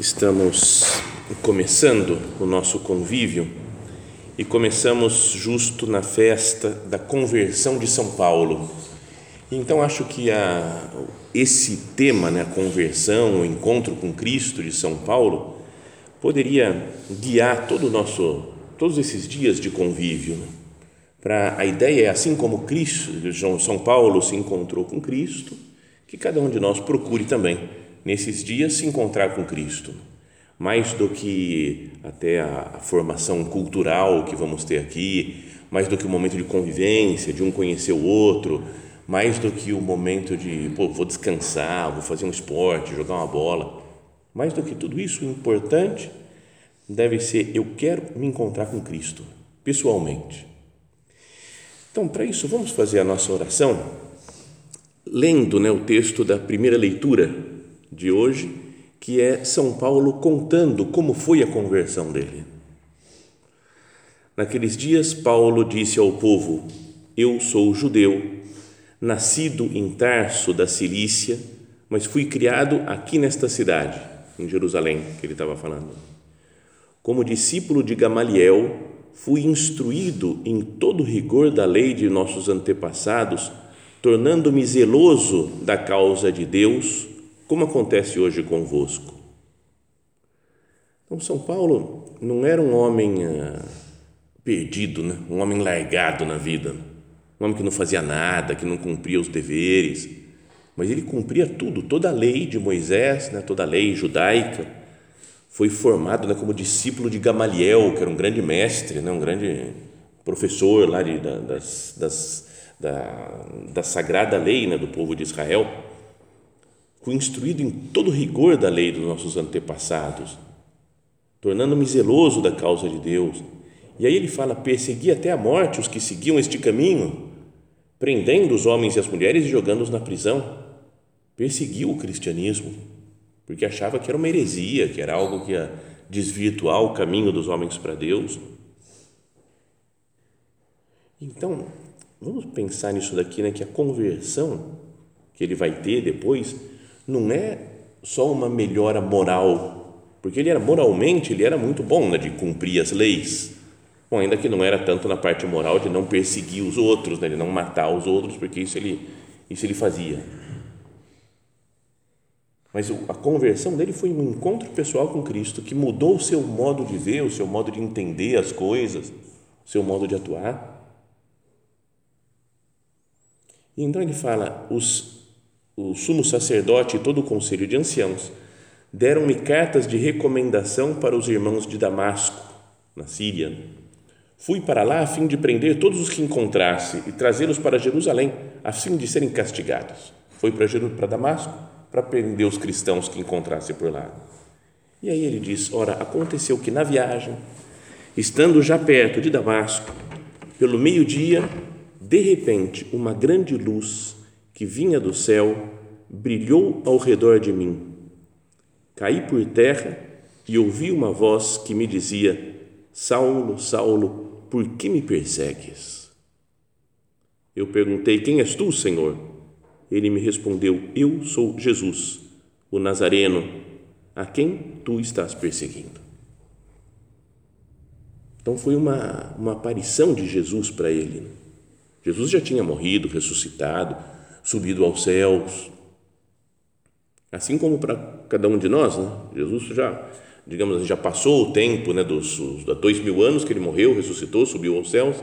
Estamos começando o nosso convívio e começamos justo na festa da conversão de São Paulo. Então acho que a, esse tema, né, a conversão, o encontro com Cristo de São Paulo, poderia guiar todo o nosso, todos esses dias de convívio. Né? Para a ideia é assim como Cristo, São Paulo se encontrou com Cristo, que cada um de nós procure também nesses dias se encontrar com Cristo mais do que até a, formação cultural que vamos ter aqui, mais do que o momento de convivência, de um conhecer o outro, mais do que o momento de, pô, vou descansar, vou fazer um esporte, jogar uma bola. Mais do que tudo isso, o importante deve ser eu quero me encontrar com Cristo, pessoalmente. Então, para isso, vamos fazer a nossa oração lendo né, o texto da primeira leitura de hoje que é São Paulo contando como foi a conversão dele. Naqueles dias, Paulo disse ao povo: Eu sou judeu, nascido em Tarso da Cilícia, mas fui criado aqui nesta cidade, em Jerusalém, que ele estava falando. Como discípulo de Gamaliel, fui instruído em todo rigor da lei de nossos antepassados, tornando-me zeloso da causa de Deus como acontece hoje convosco. Então, São Paulo não era um homem ah, perdido, né? um homem largado na vida, um homem que não fazia nada, que não cumpria os deveres, mas ele cumpria tudo, toda a lei de Moisés, né? toda a lei judaica. Foi formado né, como discípulo de Gamaliel, que era um grande mestre, né? um grande professor lá de, da, das, das, da, da sagrada lei né? do povo de Israel fui instruído em todo rigor da lei dos nossos antepassados, tornando-me zeloso da causa de Deus. E aí ele fala: persegui até a morte os que seguiam este caminho, prendendo os homens e as mulheres e jogando-os na prisão. Perseguiu o cristianismo, porque achava que era uma heresia, que era algo que ia desvirtuar o caminho dos homens para Deus. Então, vamos pensar nisso daqui, né, que a conversão que ele vai ter depois não é só uma melhora moral, porque ele era moralmente, ele era muito bom né, de cumprir as leis. Bom, ainda que não era tanto na parte moral de não perseguir os outros, né, de não matar os outros, porque isso ele, isso ele fazia. Mas a conversão dele foi um encontro pessoal com Cristo que mudou o seu modo de ver, o seu modo de entender as coisas, o seu modo de atuar. E então ele fala: os o sumo sacerdote e todo o conselho de anciãos deram-me cartas de recomendação para os irmãos de Damasco, na Síria. Fui para lá a fim de prender todos os que encontrasse e trazê-los para Jerusalém, a fim de serem castigados. Foi para, para Damasco para prender os cristãos que encontrasse por lá. E aí ele diz: Ora, aconteceu que na viagem, estando já perto de Damasco, pelo meio-dia, de repente, uma grande luz que vinha do céu brilhou ao redor de mim. Caí por terra e ouvi uma voz que me dizia: Saulo, Saulo, por que me persegues? Eu perguntei: Quem és tu, Senhor? Ele me respondeu: Eu sou Jesus, o Nazareno, a quem tu estás perseguindo. Então foi uma, uma aparição de Jesus para ele. Jesus já tinha morrido, ressuscitado, subido aos céus. Assim como para cada um de nós, né? Jesus já digamos assim, já passou o tempo né, dos, dos dois mil anos que ele morreu, ressuscitou, subiu aos céus,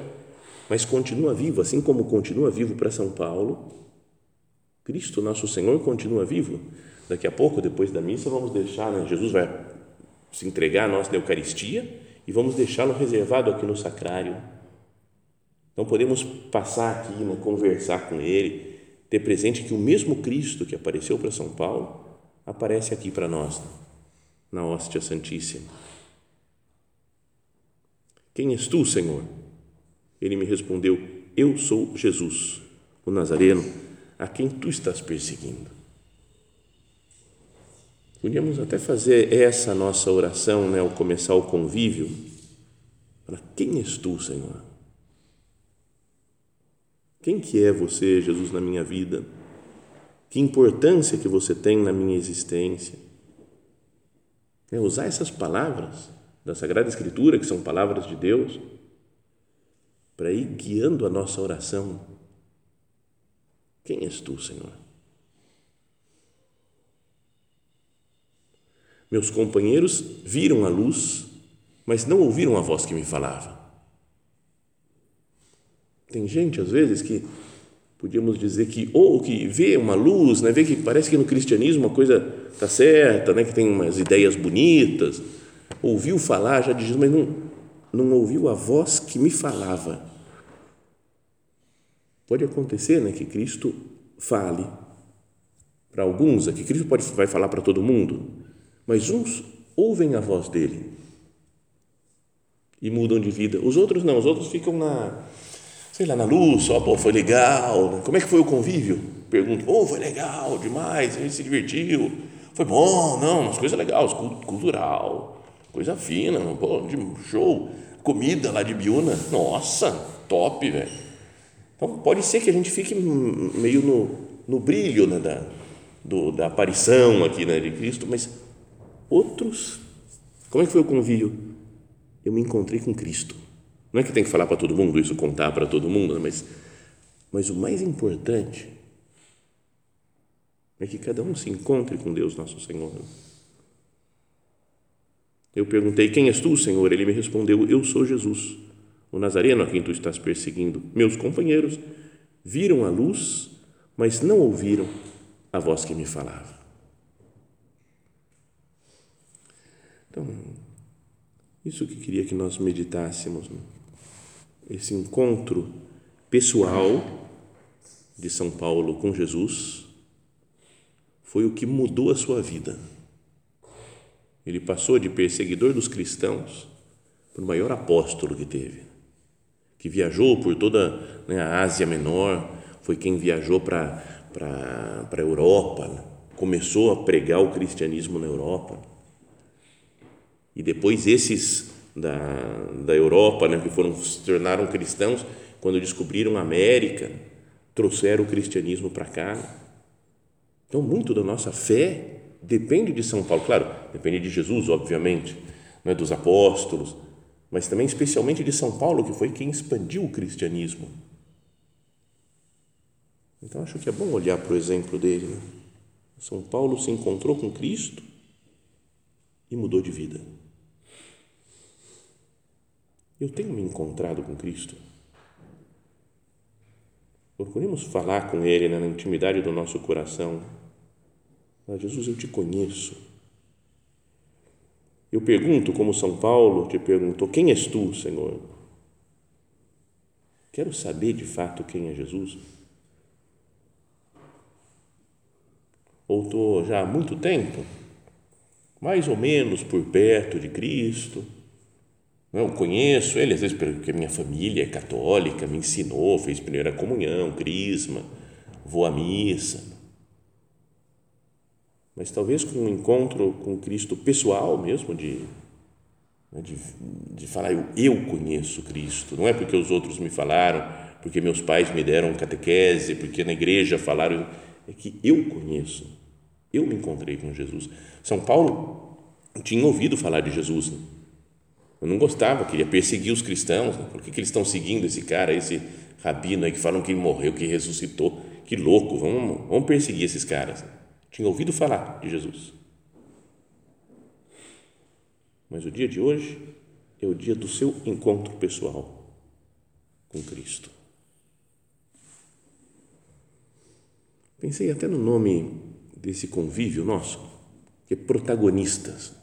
mas continua vivo, assim como continua vivo para São Paulo, Cristo, nosso Senhor, continua vivo. Daqui a pouco, depois da missa, vamos deixar, né, Jesus vai se entregar a nós na Eucaristia e vamos deixá-lo reservado aqui no sacrário. Então podemos passar aqui, né, conversar com ele, ter presente que o mesmo Cristo que apareceu para São Paulo aparece aqui para nós, na hóstia santíssima. Quem és tu, Senhor? Ele me respondeu: Eu sou Jesus, o Nazareno, a quem tu estás perseguindo. Podíamos até fazer essa nossa oração, né, ao começar o convívio. Para quem és tu, Senhor? Quem que é você, Jesus, na minha vida? Que importância que você tem na minha existência? É usar essas palavras da Sagrada Escritura, que são palavras de Deus, para ir guiando a nossa oração. Quem és tu, Senhor? Meus companheiros viram a luz, mas não ouviram a voz que me falava. Tem gente, às vezes, que podíamos dizer que ou que vê uma luz, né, vê que parece que no cristianismo a coisa está certa, né, que tem umas ideias bonitas, ouviu falar, já diz, mas não, não ouviu a voz que me falava. Pode acontecer né, que Cristo fale para alguns, que Cristo pode, vai falar para todo mundo, mas uns ouvem a voz dele e mudam de vida. Os outros não, os outros ficam na, sei lá, na luz, só, pô, foi legal. Como é que foi o convívio? Pergunto, pô, foi legal demais, a gente se divertiu. Foi bom, não, umas coisas legais, cultural, coisa fina, pô, de show. Comida lá de Biúna, nossa, top, velho. Então, pode ser que a gente fique meio no, no brilho né, da, do, da aparição aqui né, de Cristo, mas outros, como é que foi o convívio? Eu me encontrei com Cristo. Não é que tem que falar para todo mundo isso, contar para todo mundo, né, mas, mas o mais importante é que cada um se encontre com Deus, nosso Senhor. Eu perguntei: Quem és tu, Senhor? Ele me respondeu: Eu sou Jesus, o Nazareno a quem tu estás perseguindo. Meus companheiros viram a luz, mas não ouviram a voz que me falava. Então, isso que queria que nós meditássemos, né? Esse encontro pessoal de São Paulo com Jesus foi o que mudou a sua vida. Ele passou de perseguidor dos cristãos para o maior apóstolo que teve, que viajou por toda né, a Ásia Menor, foi quem viajou para, para, para a Europa, né? começou a pregar o cristianismo na Europa e depois esses da, da Europa, né, que foram se tornaram cristãos, quando descobriram a América, trouxeram o cristianismo para cá. Então, muito da nossa fé depende de São Paulo. Claro, depende de Jesus, obviamente, né, dos apóstolos, mas também especialmente de São Paulo, que foi quem expandiu o cristianismo. Então, acho que é bom olhar para o exemplo dele. Né? São Paulo se encontrou com Cristo e mudou de vida. Eu tenho me encontrado com Cristo. Procuremos falar com Ele né, na intimidade do nosso coração. Ah, Jesus, eu te conheço. Eu pergunto, como São Paulo te perguntou: Quem és tu, Senhor? Quero saber de fato quem é Jesus. Ou estou já há muito tempo, mais ou menos por perto de Cristo eu conheço ele, às vezes, porque minha família é católica, me ensinou, fez primeira comunhão, crisma, vou à missa. Mas talvez com um encontro com Cristo pessoal mesmo, de, né, de, de falar, eu, eu conheço Cristo, não é porque os outros me falaram, porque meus pais me deram catequese, porque na igreja falaram, é que eu conheço, eu me encontrei com Jesus. São Paulo tinha ouvido falar de Jesus, né? Eu não gostava, queria perseguir os cristãos. Né? Por que, que eles estão seguindo esse cara, esse rabino aí que falam que ele morreu, que ressuscitou? Que louco, vamos, vamos perseguir esses caras. Tinha ouvido falar de Jesus. mas o dia de hoje é o dia do seu encontro pessoal com Cristo. Pensei até no nome desse convívio nosso, que é protagonistas.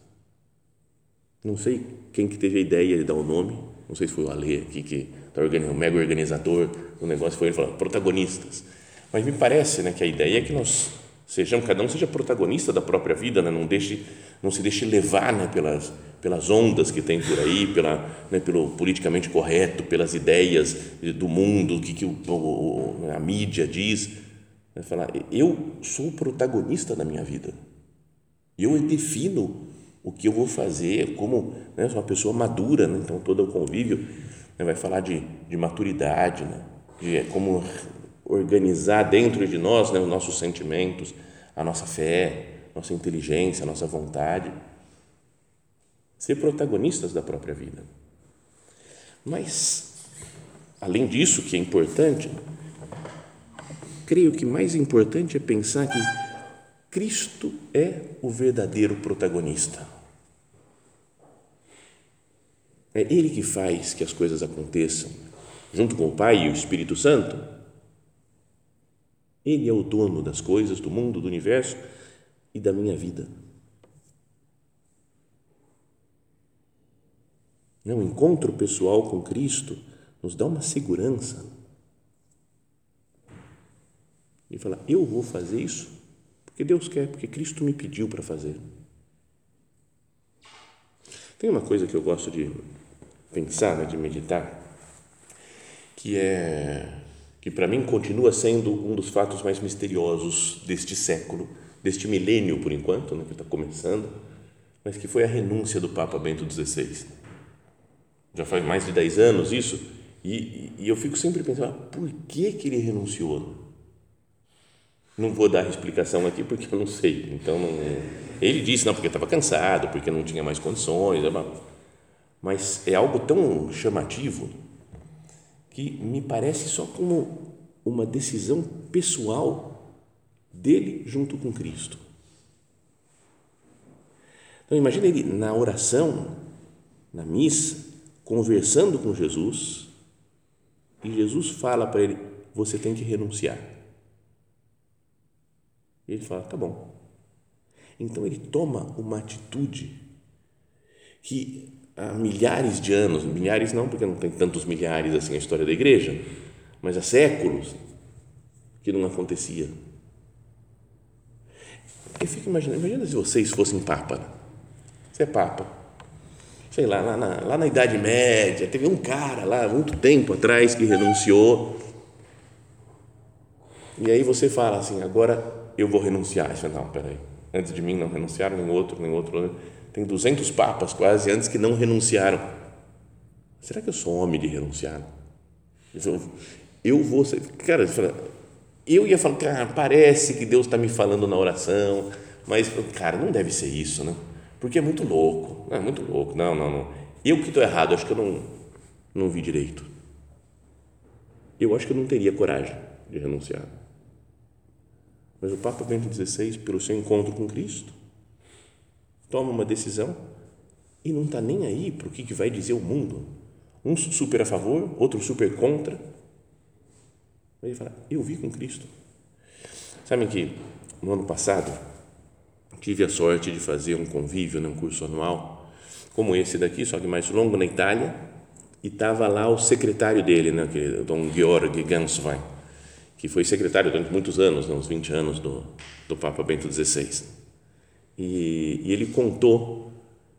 Não sei quem que teve a ideia de dar o nome, não sei se foi o Alê aqui, que está o mega organizador do negócio, foi ele falando, protagonistas. Mas me parece né, que a ideia é que nós sejamos, cada um seja protagonista da própria vida, né, não, deixe, não se deixe levar né, pelas, pelas ondas que tem por aí, pela, né, pelo politicamente correto, pelas ideias do mundo, que, que o, a mídia diz é falar, eu sou o protagonista da minha vida. Eu defino o que eu vou fazer, como né, sou uma pessoa madura, né, então todo o convívio né, vai falar de, de maturidade, né, de como organizar dentro de nós né, os nossos sentimentos, a nossa fé, nossa inteligência, a nossa vontade. Ser protagonistas da própria vida. Mas, além disso, que é importante, creio que mais importante é pensar que Cristo é o verdadeiro protagonista. É Ele que faz que as coisas aconteçam, junto com o Pai e o Espírito Santo. Ele é o dono das coisas, do mundo, do universo e da minha vida. O encontro pessoal com Cristo nos dá uma segurança e falar: Eu vou fazer isso porque Deus quer, porque Cristo me pediu para fazer. Tem uma coisa que eu gosto de pensar, né, de meditar, que é que para mim continua sendo um dos fatos mais misteriosos deste século, deste milênio por enquanto, né, que está começando, mas que foi a renúncia do Papa Bento XVI. Já faz mais de 10 anos isso, e, e eu fico sempre pensando, ah, por que, que ele renunciou? Não vou dar explicação aqui porque eu não sei. Então, não, ele disse, não, porque estava cansado, porque não tinha mais condições. Mas é algo tão chamativo que me parece só como uma decisão pessoal dele junto com Cristo. Então, imagine ele na oração, na missa, conversando com Jesus, e Jesus fala para ele: você tem que renunciar. E ele fala: tá bom. Então ele toma uma atitude que há milhares de anos, milhares não, porque não tem tantos milhares assim a história da igreja, mas há séculos que não acontecia. Eu fico imaginando, imagina se vocês fossem papa. Você é papa. Sei lá, lá na, lá na Idade Média, teve um cara lá, muito tempo atrás, que renunciou. E aí você fala assim, agora eu vou renunciar. Você não, peraí, antes de mim não renunciaram, nem outro, nem outro. Tem 200 papas quase antes que não renunciaram. Será que eu sou homem de renunciar? Eu vou cara, eu ia falar, cara, parece que Deus está me falando na oração, mas, cara, não deve ser isso, né? Porque é muito louco, é muito louco. Não, não, não. Eu que estou errado, acho que eu não, não vi direito. Eu acho que eu não teria coragem de renunciar. Mas o Papa Bento XVI, pelo seu encontro com Cristo, toma uma decisão e não está nem aí para o que, vai dizer o mundo. Um super a favor, outro super contra. Ele fala: Eu vi com Cristo. Sabem que no ano passado tive a sorte de fazer um convívio, né, um curso anual, como esse daqui, só que mais longo, na Itália, e estava lá o secretário dele, né, que é Dom Georg Ganswein que foi secretário durante muitos anos, né, uns 20 anos do, do Papa Bento XVI. E, e ele contou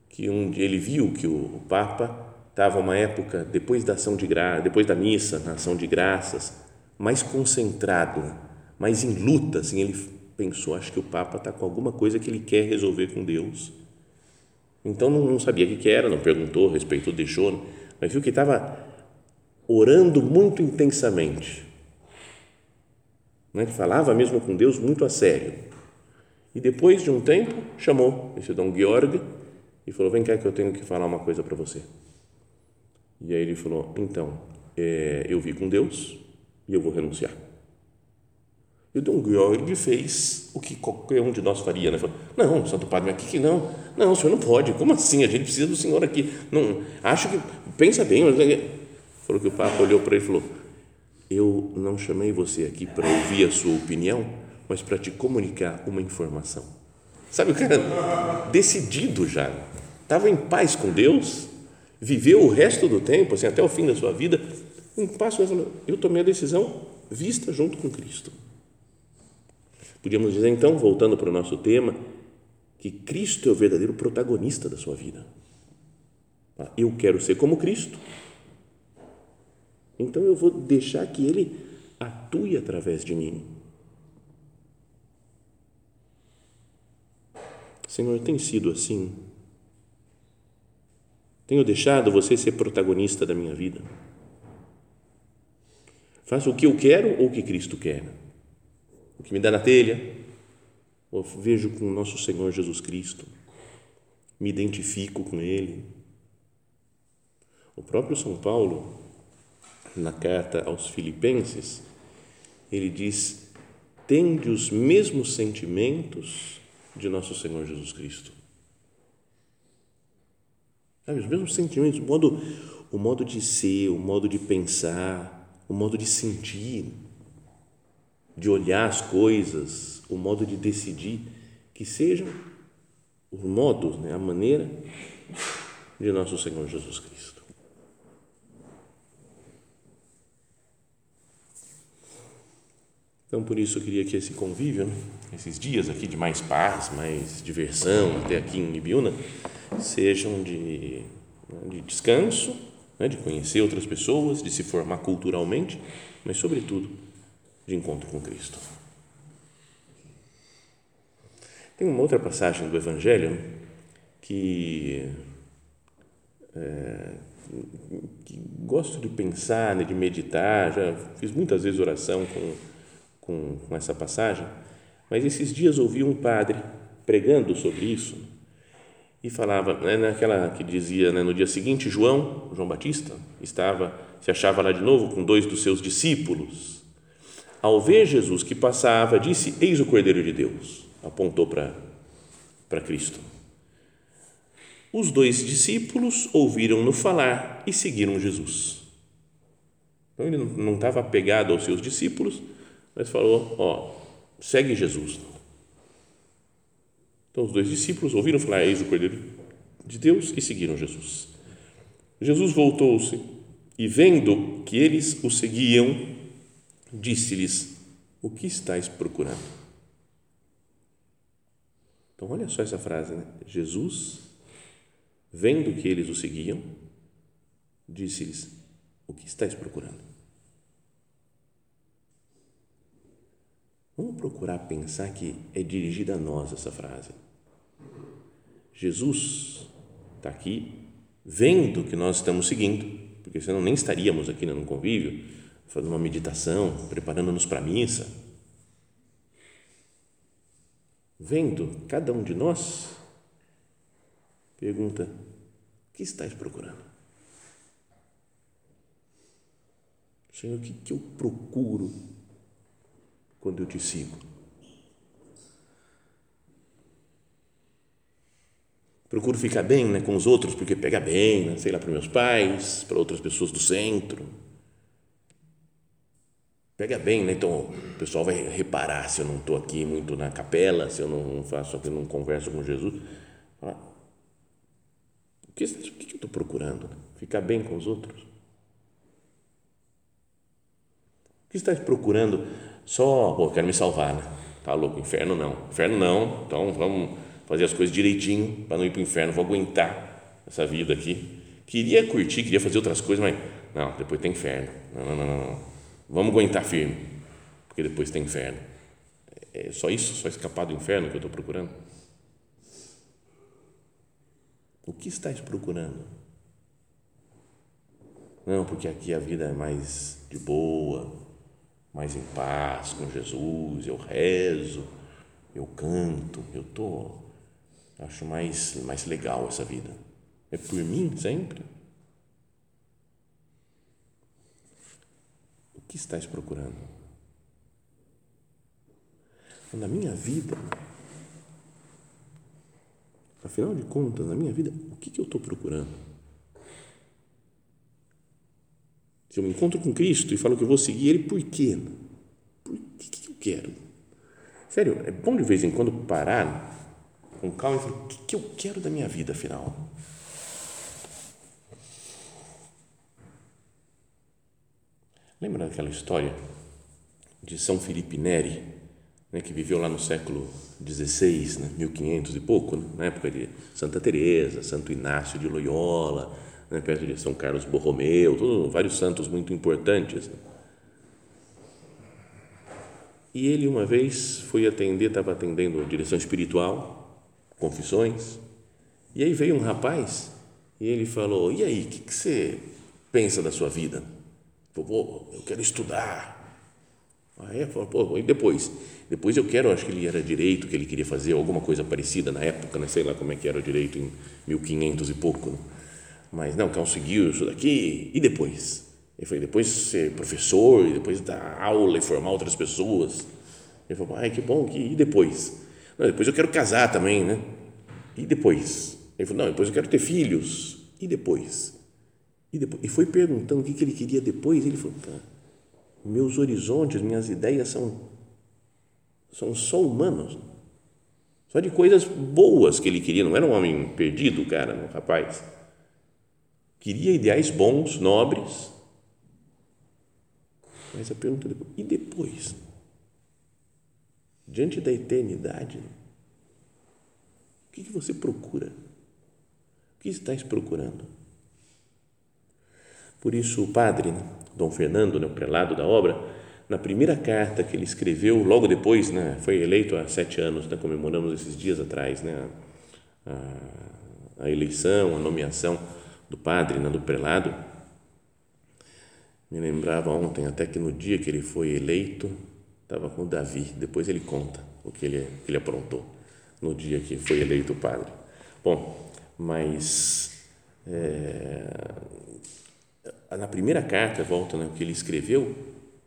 que um ele viu que o, Papa estava uma época depois da ação de gra, depois da missa, na ação de graças, mais concentrado, mais em luta, assim, ele pensou, acho que o Papa está com alguma coisa que ele quer resolver com Deus. Então não, não sabia o que, que era, não perguntou, respeitou, deixou, mas viu que estava orando muito intensamente né, falava mesmo com Deus muito a sério. E depois de um tempo, chamou esse Dom Georg e falou: Vem cá que eu tenho que falar uma coisa para você. E aí ele falou: Então, é, eu vi com Deus e eu vou renunciar. E o Dom Georg fez o que qualquer um de nós faria, né? Falou, não, Santo Padre, mas que, não? Não, o senhor não pode. Como assim? A gente precisa do senhor aqui. Não, acho que, pensa bem. Falou que o Papa olhou para ele e falou, eu não chamei você aqui para ouvir a sua opinião, mas para te comunicar uma informação. Sabe o cara decidido já, estava em paz com Deus, viveu o resto do tempo, assim, até o fim da sua vida, um passo e falou, eu tomei a decisão vista junto com Cristo. Podíamos dizer então, voltando para o nosso tema, que Cristo é o verdadeiro protagonista da sua vida. Ah, eu quero ser como Cristo, então eu vou deixar que Ele atue através de mim. Senhor, tem sido assim? Tenho deixado você ser protagonista da minha vida? Faço o que eu quero ou o que Cristo quer? O que me dá na telha? Ou vejo com o nosso Senhor Jesus Cristo? Me identifico com Ele? O próprio São Paulo, na carta aos Filipenses, ele diz: tende os mesmos sentimentos de nosso Senhor Jesus Cristo. Sabe, os mesmos sentimentos, o modo, o modo de ser, o modo de pensar, o modo de sentir, de olhar as coisas, o modo de decidir, que sejam os modos, né, a maneira de nosso Senhor Jesus Cristo. Então, por isso, eu queria que esse convívio, né, esses dias aqui de mais paz, mais diversão, até aqui em Ibiúna, sejam de, né, de descanso, né, de conhecer outras pessoas, de se formar culturalmente, mas, sobretudo, de encontro com Cristo. Tem uma outra passagem do Evangelho que, é, que gosto de pensar, né, de meditar, já fiz muitas vezes oração com, com, com essa passagem, mas esses dias ouvi um padre pregando sobre isso e falava, né, naquela que dizia, né, no dia seguinte, João, João Batista, estava, se achava lá de novo com dois dos seus discípulos. Ao ver Jesus que passava, disse: Eis o Cordeiro de Deus. Apontou para, Cristo. Os dois discípulos ouviram-no falar e seguiram Jesus. Então ele não estava apegado aos seus discípulos, mas falou: Ó, segue Jesus. Então os dois discípulos ouviram falar: Eis o Cordeiro de Deus e seguiram Jesus. Jesus voltou-se e, vendo que eles o seguiam, disse-lhes: O que estáis procurando? Então, olha só essa frase, né? Jesus, vendo que eles o seguiam, disse-lhes: O que estáis procurando? Vamos procurar pensar que é dirigida a nós essa frase. Jesus está aqui vendo que nós estamos seguindo, porque senão nem estaríamos aqui no convívio, fazendo uma meditação, preparando-nos para a missa. Vendo cada um de nós, pergunta: o que estás procurando? Senhor, o que, que eu procuro quando eu te sigo? procuro ficar bem né, com os outros, porque pega bem, né, sei lá, para meus pais, para outras pessoas do centro. Pega bem, né? Então o pessoal vai reparar se eu não estou aqui muito na capela, se eu não faço, eu não converso com Jesus. o que, o que eu estou procurando? Ficar bem com os outros? O que estás procurando? Só, pô, quero me salvar, né? Tá louco, inferno não. Inferno não, então vamos fazer as coisas direitinho para não ir para o inferno, vou aguentar essa vida aqui. Queria curtir, queria fazer outras coisas, mas não, depois tem inferno. Não, não, não, não. Vamos aguentar firme, porque depois tem inferno. É só isso, só escapar do inferno que eu estou procurando? O que estás procurando? Não, porque aqui a vida é mais de boa, mais em paz com Jesus, eu rezo, eu canto, eu estou Acho mais, mais legal essa vida. É por mim sempre. O que estás procurando? na minha vida, afinal de contas, na minha vida, o que, que eu estou procurando? Se eu me encontro com Cristo e falo que eu vou seguir Ele, por quê? Por que, que eu quero? Sério, é bom de vez em quando parar com calma e falar: o que, que eu quero da minha vida, afinal? Lembra daquela história de São Felipe Neri, né, que viveu lá no século XVI, né, 1500 e pouco, né, na época de Santa Teresa, Santo Inácio de Loyola, né, perto de São Carlos Borromeu, vários santos muito importantes. Né. E ele uma vez foi atender, estava atendendo direção espiritual, confissões, e aí veio um rapaz e ele falou: E aí, o que, que você pensa da sua vida? Pô, eu quero estudar. Aí é? Falou, pô, e depois? Depois eu quero, acho que ele era direito, que ele queria fazer alguma coisa parecida na época, né? sei lá como é que era o direito em 1500 e pouco. Né? Mas não, conseguiu isso daqui. E depois? Ele falou, depois ser professor, e depois dar aula e formar outras pessoas. Ele falou, ai, que bom, que, e depois? Não, depois eu quero casar também, né? E depois? Ele falou, não, depois eu quero ter filhos. E depois? E, depois, e foi perguntando o que, que ele queria depois. Ele falou: meus horizontes, minhas ideias são, são só humanos. Só de coisas boas que ele queria. Não era um homem perdido, cara, um rapaz. Queria ideais bons, nobres. Mas a pergunta depois: e depois? Diante da eternidade, o que, você procura? O que estás procurando? Por isso, o padre, Dom Fernando, né, o prelado da obra, na primeira carta que ele escreveu, logo depois, né, foi eleito há sete anos, né, comemoramos esses dias atrás, né, a, a eleição, a nomeação do padre, né, do prelado. Me lembrava ontem até que no dia que ele foi eleito, estava com Davi, depois ele conta o que ele, que ele aprontou no dia que foi eleito padre. Bom, mas é, na primeira carta, volta né, que ele escreveu,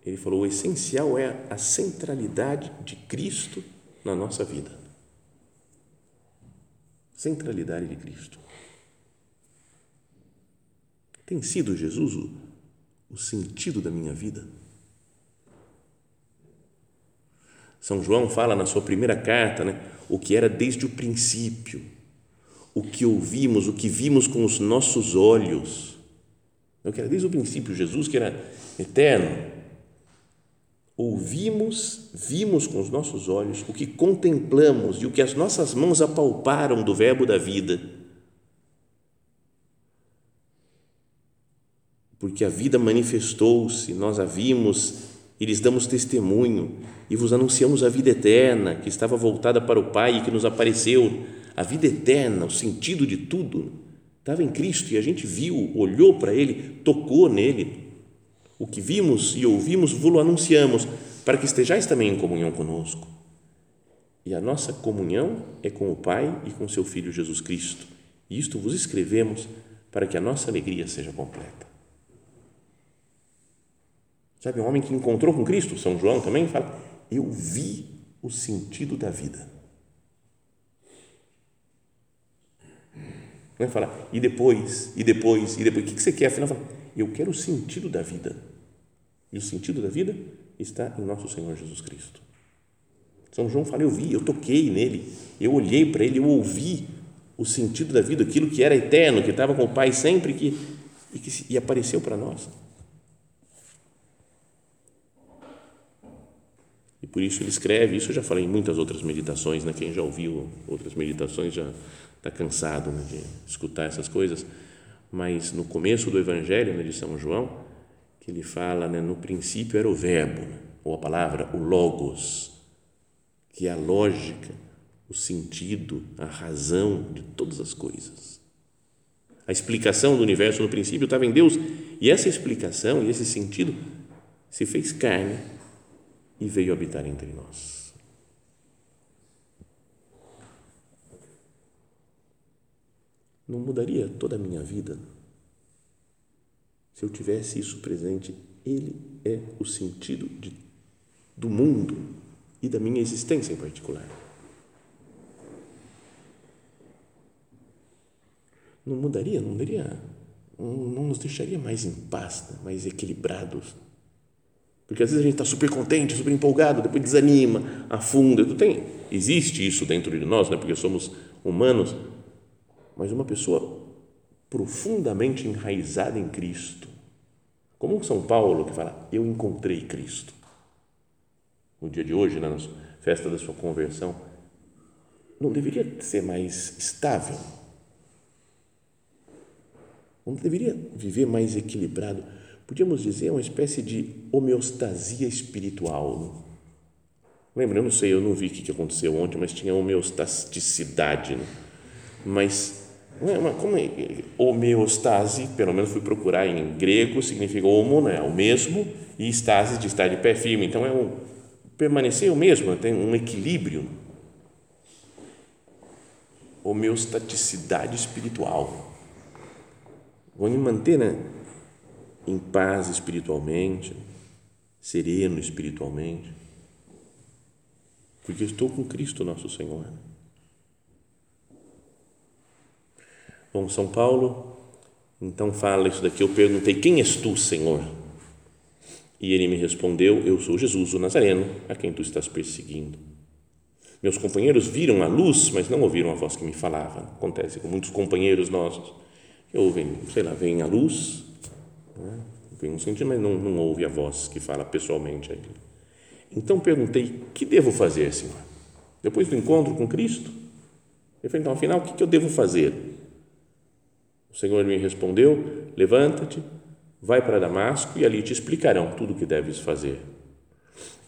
ele falou: o essencial é a centralidade de Cristo na nossa vida. Centralidade de Cristo. Tem sido Jesus o, o sentido da minha vida? São João fala na sua primeira carta, né, o que era desde o princípio, o que ouvimos, o que vimos com os nossos olhos eu quero desde o princípio, Jesus que era eterno, ouvimos, vimos com os nossos olhos o que contemplamos e o que as nossas mãos apalparam do Verbo da vida. Porque a vida manifestou-se, nós a vimos e lhes damos testemunho e vos anunciamos a vida eterna que estava voltada para o Pai e que nos apareceu, a vida eterna, o sentido de tudo Estava em Cristo e a gente viu, olhou para Ele, tocou nele. O que vimos e ouvimos, vos anunciamos, para que estejais também em comunhão conosco. E a nossa comunhão é com o Pai e com seu Filho Jesus Cristo. E isto vos escrevemos para que a nossa alegria seja completa. Sabe, um homem que encontrou com Cristo, São João também fala: Eu vi o sentido da vida. Não é falar, e depois, e depois, e depois. O que você quer? Afinal, fala, eu quero o sentido da vida. E o sentido da vida está em nosso Senhor Jesus Cristo. São João fala, eu vi, eu toquei nele, eu olhei para ele, eu ouvi o sentido da vida, aquilo que era eterno, que estava com o Pai sempre que, e que e apareceu para nós. Por isso ele escreve, isso eu já falei em muitas outras meditações, né? quem já ouviu outras meditações já está cansado né, de escutar essas coisas, mas no começo do Evangelho né, de São João, que ele fala, né, no princípio era o verbo, né, ou a palavra, o logos, que é a lógica, o sentido, a razão de todas as coisas. A explicação do universo no princípio estava em Deus, e essa explicação e esse sentido se fez carne e veio habitar entre nós. não mudaria toda a minha vida se eu tivesse isso presente. Ele é o sentido de, do mundo, e da minha existência em particular. Não mudaria, não daria, não nos deixaria mais em paz, né? mais equilibrados. Porque às vezes a gente está super contente, super empolgado, depois desanima, afunda. Tem, existe isso dentro de nós, né? porque somos humanos, mas uma pessoa profundamente enraizada em Cristo, como São Paulo que fala, eu encontrei Cristo. No dia de hoje, na festa da sua conversão, não deveria ser mais estável? Não deveria viver mais equilibrado? Podíamos dizer uma espécie de homeostasia espiritual. Lembra? Eu não sei, eu não vi o que aconteceu ontem, mas tinha homeostasticidade. Né? Mas não é uma, como é, homeostase, pelo menos fui procurar em grego, significa homo, né, o mesmo, e estase de estar de pé firme. Então é um permanecer o mesmo, tem um equilíbrio. Homeostaticidade espiritual. Vou me manter né, em paz espiritualmente, sereno espiritualmente, porque estou com Cristo nosso Senhor. Bom, São Paulo, então fala isso daqui. Eu perguntei: Quem és tu, Senhor? E ele me respondeu: Eu sou Jesus, o Nazareno, a quem tu estás perseguindo. Meus companheiros viram a luz, mas não ouviram a voz que me falava. Acontece com muitos companheiros nossos que ouvem, sei lá, veem a luz, né? um sentido, mas não, não ouve a voz que fala pessoalmente. Aí. Então perguntei: Que devo fazer, Senhor? Depois do encontro com Cristo? Eu falei: Então, afinal, o que eu devo fazer? O Senhor me respondeu: Levanta-te, vai para Damasco e ali te explicarão tudo o que deves fazer.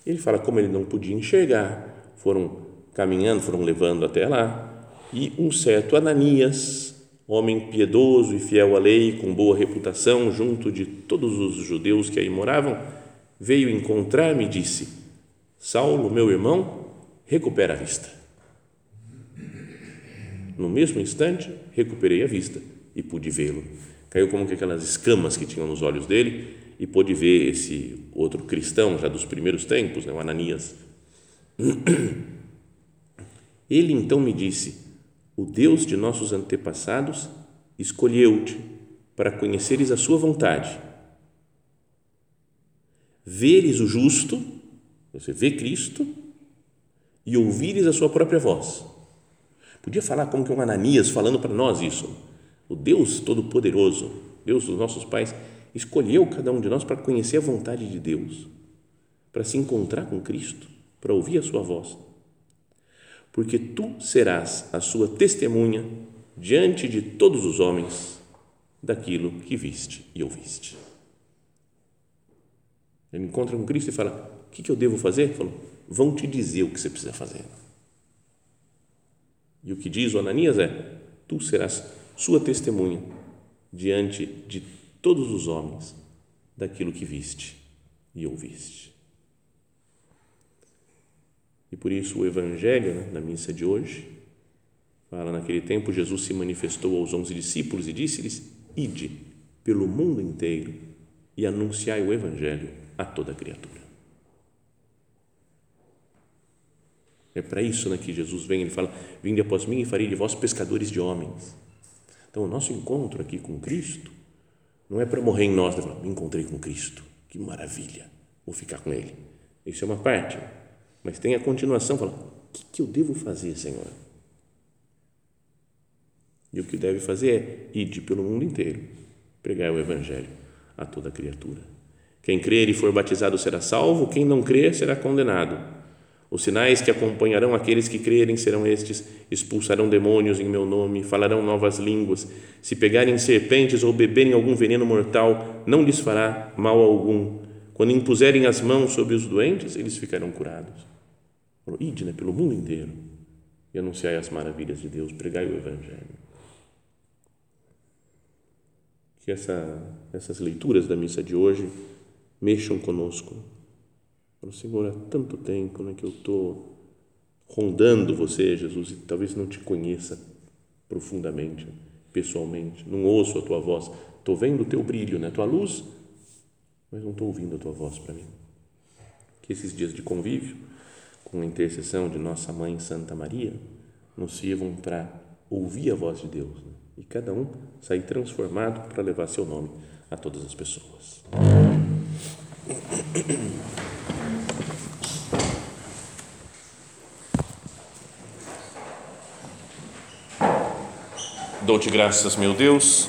Ele fala como ele não podia enxergar, foram caminhando, foram levando até lá, e um certo Ananias, homem piedoso e fiel à lei, com boa reputação junto de todos os judeus que aí moravam, veio encontrar-me e disse: Saulo, meu irmão, recupera a vista. No mesmo instante, recuperei a vista e pude vê-lo. Caiu como que aquelas escamas que tinham nos olhos dele e pôde ver esse outro cristão já dos primeiros tempos, né, o Ananias. Ele então me disse: O Deus de nossos antepassados escolheu-te para conheceres a sua vontade, veres o justo, você vê Cristo, e ouvires a sua própria voz. Podia falar como que um Ananias falando para nós isso o Deus Todo-Poderoso, Deus dos nossos pais, escolheu cada um de nós para conhecer a vontade de Deus, para se encontrar com Cristo, para ouvir a sua voz. Porque tu serás a sua testemunha diante de todos os homens daquilo que viste e ouviste. Ele encontra com Cristo e fala: O que, eu devo fazer? Ele falou: Vão te dizer o que você precisa fazer. E o que diz o Ananias é: Tu serás sua testemunha diante de todos os homens daquilo que viste e ouviste. E por isso o Evangelho, né, na missa de hoje, fala: naquele tempo Jesus se manifestou aos onze discípulos e disse-lhes: Ide pelo mundo inteiro e anunciai o Evangelho a toda criatura. É para isso né, que Jesus vem, ele fala: Vinde após mim e farei de vós pescadores de homens. Então, o nosso encontro aqui com Cristo não é para morrer em nós, né? me encontrei com Cristo, que maravilha, vou ficar com Ele. Isso é uma parte, mas tem a continuação, fala, o que, que eu devo fazer, Senhor? E o que deve fazer é ir pelo mundo inteiro, pregar o Evangelho a toda criatura. Quem crer e for batizado será salvo, quem não crer será condenado. Os sinais que acompanharão aqueles que crerem serão estes: expulsarão demônios em meu nome, falarão novas línguas. Se pegarem serpentes ou beberem algum veneno mortal, não lhes fará mal algum. Quando impuserem as mãos sobre os doentes, eles ficarão curados. Ide né, pelo mundo inteiro e anunciai as maravilhas de Deus, pregai o Evangelho. Que essa, essas leituras da missa de hoje mexam conosco Falo, Senhor, há tanto tempo né, que eu estou rondando você, Jesus, e talvez não te conheça profundamente, pessoalmente, não ouço a tua voz, estou vendo o teu brilho, né, a tua luz, mas não estou ouvindo a tua voz para mim. Que esses dias de convívio com a intercessão de nossa mãe Santa Maria, nos sirvam para ouvir a voz de Deus né? e cada um sair transformado para levar seu nome a todas as pessoas. Dou-te graças, meu Deus,